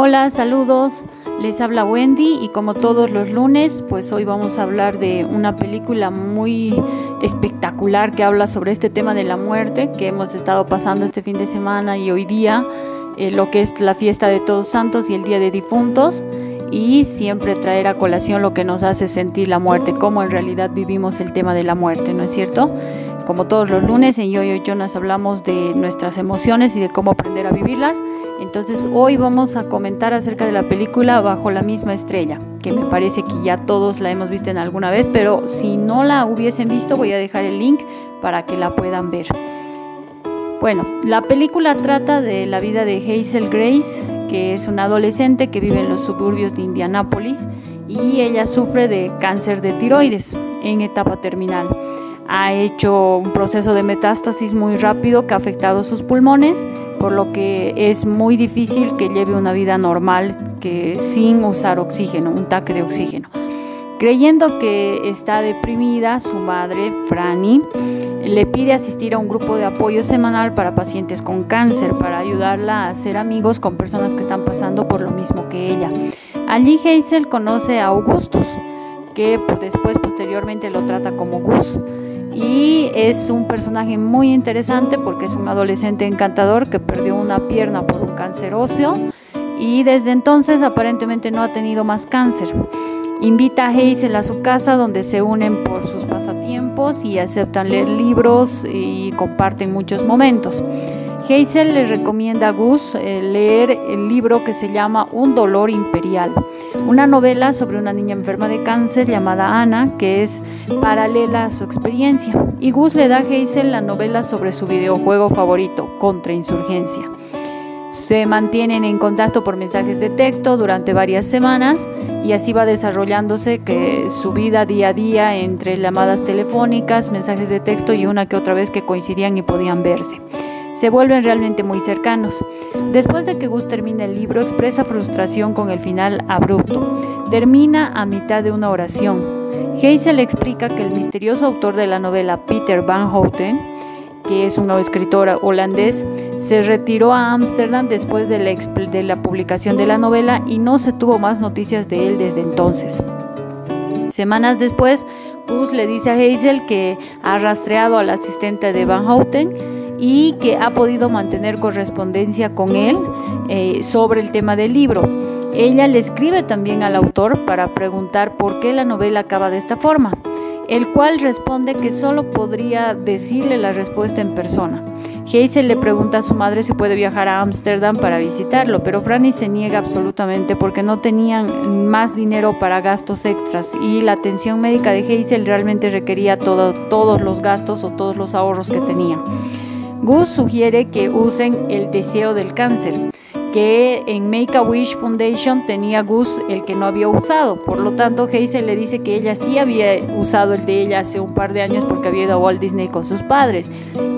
Hola, saludos. Les habla Wendy y como todos los lunes, pues hoy vamos a hablar de una película muy espectacular que habla sobre este tema de la muerte que hemos estado pasando este fin de semana y hoy día, eh, lo que es la fiesta de Todos Santos y el Día de Difuntos y siempre traer a colación lo que nos hace sentir la muerte, cómo en realidad vivimos el tema de la muerte, ¿no es cierto? Como todos los lunes en Yo Yo Jonas hablamos de nuestras emociones y de cómo aprender a vivirlas. Entonces hoy vamos a comentar acerca de la película Bajo la misma estrella, que me parece que ya todos la hemos visto en alguna vez, pero si no la hubiesen visto voy a dejar el link para que la puedan ver. Bueno, la película trata de la vida de Hazel Grace, que es una adolescente que vive en los suburbios de Indianápolis y ella sufre de cáncer de tiroides en etapa terminal ha hecho un proceso de metástasis muy rápido que ha afectado sus pulmones, por lo que es muy difícil que lleve una vida normal que sin usar oxígeno, un taque de oxígeno. Creyendo que está deprimida, su madre, Franny, le pide asistir a un grupo de apoyo semanal para pacientes con cáncer, para ayudarla a hacer amigos con personas que están pasando por lo mismo que ella. Allí Hazel conoce a Augustus, que después posteriormente lo trata como Gus y es un personaje muy interesante porque es un adolescente encantador que perdió una pierna por un cáncer óseo y desde entonces aparentemente no ha tenido más cáncer. Invita a Hazel a su casa donde se unen por sus pasatiempos y aceptan leer libros y comparten muchos momentos. Hazel le recomienda a Gus eh, leer el libro que se llama Un dolor imperial, una novela sobre una niña enferma de cáncer llamada Ana, que es paralela a su experiencia. Y Gus le da a Hazel la novela sobre su videojuego favorito, Contra Insurgencia. Se mantienen en contacto por mensajes de texto durante varias semanas y así va desarrollándose que su vida día a día entre llamadas telefónicas, mensajes de texto y una que otra vez que coincidían y podían verse se vuelven realmente muy cercanos. Después de que Gus termina el libro, expresa frustración con el final abrupto. Termina a mitad de una oración. Hazel explica que el misterioso autor de la novela, Peter Van Houten, que es un escritor holandés, se retiró a Ámsterdam después de la, de la publicación de la novela y no se tuvo más noticias de él desde entonces. Semanas después, Gus le dice a Hazel que ha rastreado al asistente de Van Houten y que ha podido mantener correspondencia con él eh, sobre el tema del libro. Ella le escribe también al autor para preguntar por qué la novela acaba de esta forma, el cual responde que solo podría decirle la respuesta en persona. Hazel le pregunta a su madre si puede viajar a Ámsterdam para visitarlo, pero Franny se niega absolutamente porque no tenían más dinero para gastos extras y la atención médica de Hazel realmente requería todos los gastos o todos los ahorros que tenía. Gus sugiere que usen el deseo del cáncer, que en Make a Wish Foundation tenía Gus el que no había usado. Por lo tanto, Hazel le dice que ella sí había usado el de ella hace un par de años porque había ido a Walt Disney con sus padres,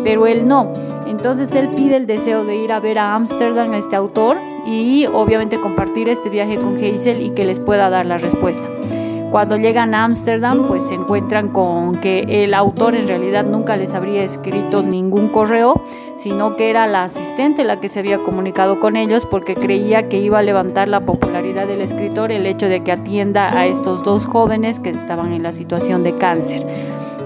pero él no. Entonces él pide el deseo de ir a ver a Ámsterdam a este autor y obviamente compartir este viaje con Hazel y que les pueda dar la respuesta. Cuando llegan a Ámsterdam, pues se encuentran con que el autor en realidad nunca les habría escrito ningún correo, sino que era la asistente la que se había comunicado con ellos porque creía que iba a levantar la popularidad del escritor el hecho de que atienda a estos dos jóvenes que estaban en la situación de cáncer.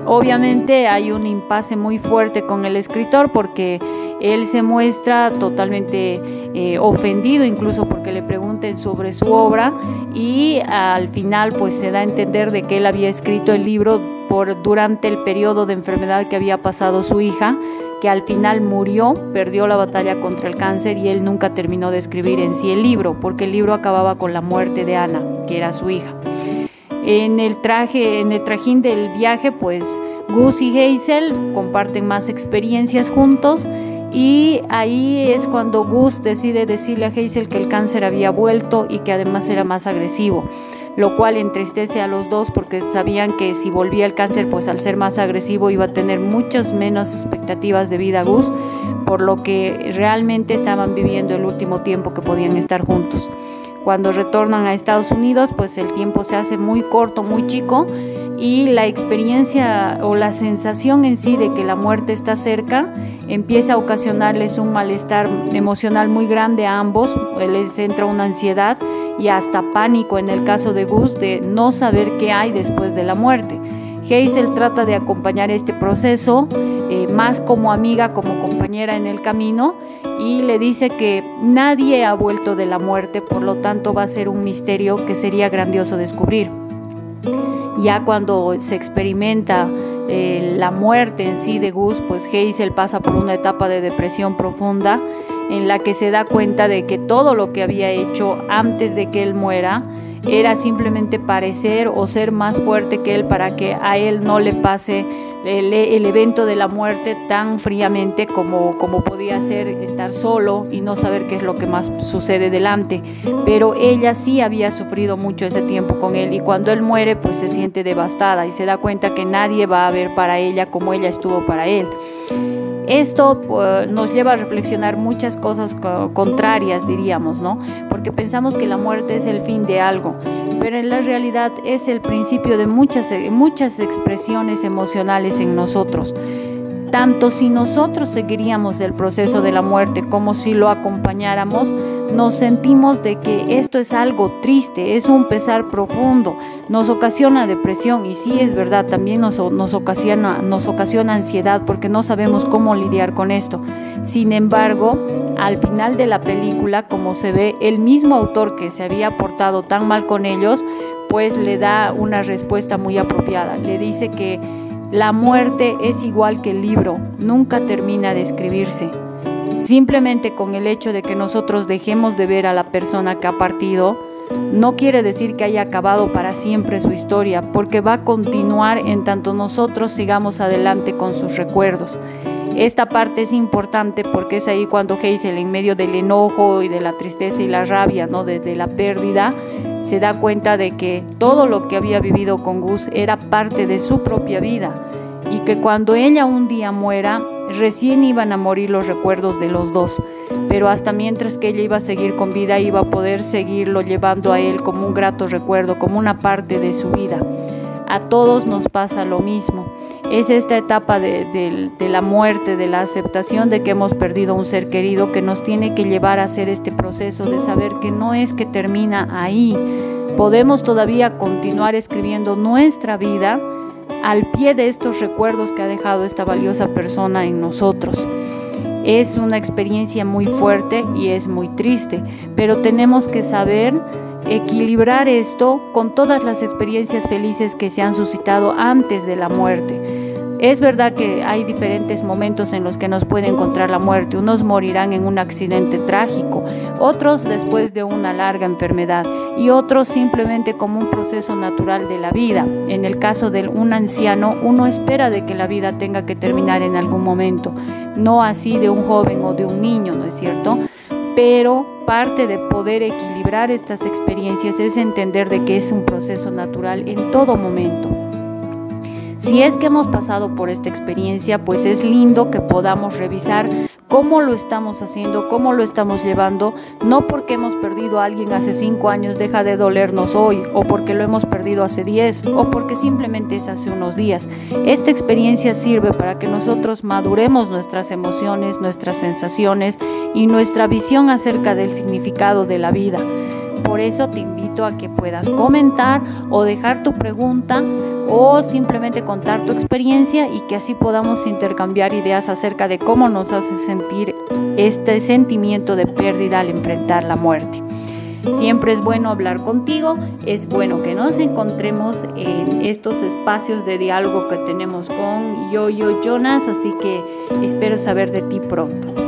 Obviamente hay un impasse muy fuerte con el escritor porque él se muestra totalmente eh, ofendido incluso porque le pregunten sobre su obra y al final pues se da a entender de que él había escrito el libro por, durante el periodo de enfermedad que había pasado su hija, que al final murió, perdió la batalla contra el cáncer y él nunca terminó de escribir en sí el libro porque el libro acababa con la muerte de Ana, que era su hija. En el traje, en el trajín del viaje, pues Gus y Hazel comparten más experiencias juntos y ahí es cuando Gus decide decirle a Hazel que el cáncer había vuelto y que además era más agresivo, lo cual entristece a los dos porque sabían que si volvía el cáncer, pues al ser más agresivo iba a tener muchas menos expectativas de vida Gus, por lo que realmente estaban viviendo el último tiempo que podían estar juntos. Cuando retornan a Estados Unidos, pues el tiempo se hace muy corto, muy chico y la experiencia o la sensación en sí de que la muerte está cerca empieza a ocasionarles un malestar emocional muy grande a ambos, les entra una ansiedad y hasta pánico en el caso de Gus de no saber qué hay después de la muerte. Hazel trata de acompañar este proceso eh, más como amiga, como compañera en el camino y le dice que nadie ha vuelto de la muerte, por lo tanto va a ser un misterio que sería grandioso descubrir. Ya cuando se experimenta eh, la muerte en sí de Gus, pues Hazel pasa por una etapa de depresión profunda en la que se da cuenta de que todo lo que había hecho antes de que él muera era simplemente parecer o ser más fuerte que él para que a él no le pase el, evento de la muerte tan fríamente como, como podía ser estar solo y no saber qué es lo que más sucede delante. Pero ella sí había sufrido mucho ese tiempo con él y cuando él muere pues se siente devastada y se da cuenta que nadie va a ver para ella como ella estuvo para él. Esto pues, nos lleva a reflexionar muchas cosas contrarias, diríamos, ¿no? Porque pensamos que la muerte es el fin de algo, pero en la realidad es el principio de muchas, muchas expresiones emocionales en nosotros tanto si nosotros seguiríamos el proceso de la muerte como si lo acompañáramos, nos sentimos de que esto es algo triste, es un pesar profundo, nos ocasiona depresión y sí es verdad, también nos, nos, ocasiona, nos ocasiona ansiedad porque no sabemos cómo lidiar con esto. Sin embargo, al final de la película, como se ve, el mismo autor que se había portado tan mal con ellos, pues le da una respuesta muy apropiada. Le dice que la muerte es igual que el libro, nunca termina de escribirse. Simplemente con el hecho de que nosotros dejemos de ver a la persona que ha partido, no quiere decir que haya acabado para siempre su historia, porque va a continuar en tanto nosotros sigamos adelante con sus recuerdos. Esta parte es importante porque es ahí cuando Hazel, en medio del enojo y de la tristeza y la rabia, ¿no? de, de la pérdida, se da cuenta de que todo lo que había vivido con Gus era parte de su propia vida y que cuando ella un día muera, recién iban a morir los recuerdos de los dos, pero hasta mientras que ella iba a seguir con vida, iba a poder seguirlo llevando a él como un grato recuerdo, como una parte de su vida. A todos nos pasa lo mismo. Es esta etapa de, la muerte, de la aceptación de que hemos perdido un ser querido que nos tiene que llevar a hacer este proceso de saber que no es que termina ahí. Podemos todavía continuar escribiendo nuestra vida al pie de estos recuerdos que ha dejado esta valiosa persona en nosotros. Es una experiencia muy fuerte y es muy triste, pero tenemos que saber equilibrar esto con todas las experiencias felices que se han suscitado antes de la muerte. Es verdad que hay diferentes momentos en los que nos puede encontrar la muerte. Unos morirán en un accidente trágico, otros después de una larga enfermedad y otros simplemente como un proceso natural de la vida. En el caso de un anciano, uno espera de que la vida tenga que terminar en algún momento, no así de un joven o de un niño, ¿no es cierto? Pero parte de poder equilibrar estas experiencias es entender de que es un proceso natural en todo momento. Si es que hemos pasado por esta experiencia, pues es lindo que podamos revisar cómo lo estamos haciendo, cómo lo estamos llevando, no porque hemos perdido a alguien hace cinco años deja de dolernos hoy, o porque lo hemos perdido hace diez, o porque simplemente es hace unos días. Esta experiencia sirve para que nosotros maduremos nuestras emociones, nuestras sensaciones y nuestra visión acerca del significado de la vida. Por eso te invito a que puedas comentar o dejar tu pregunta o simplemente contar tu experiencia y que así podamos intercambiar ideas acerca de cómo nos hace sentir este sentimiento de pérdida al enfrentar la muerte. Siempre es bueno hablar contigo, es bueno que nos encontremos en estos espacios de diálogo que tenemos con Yo-Yo Jonas, así que espero saber de ti pronto.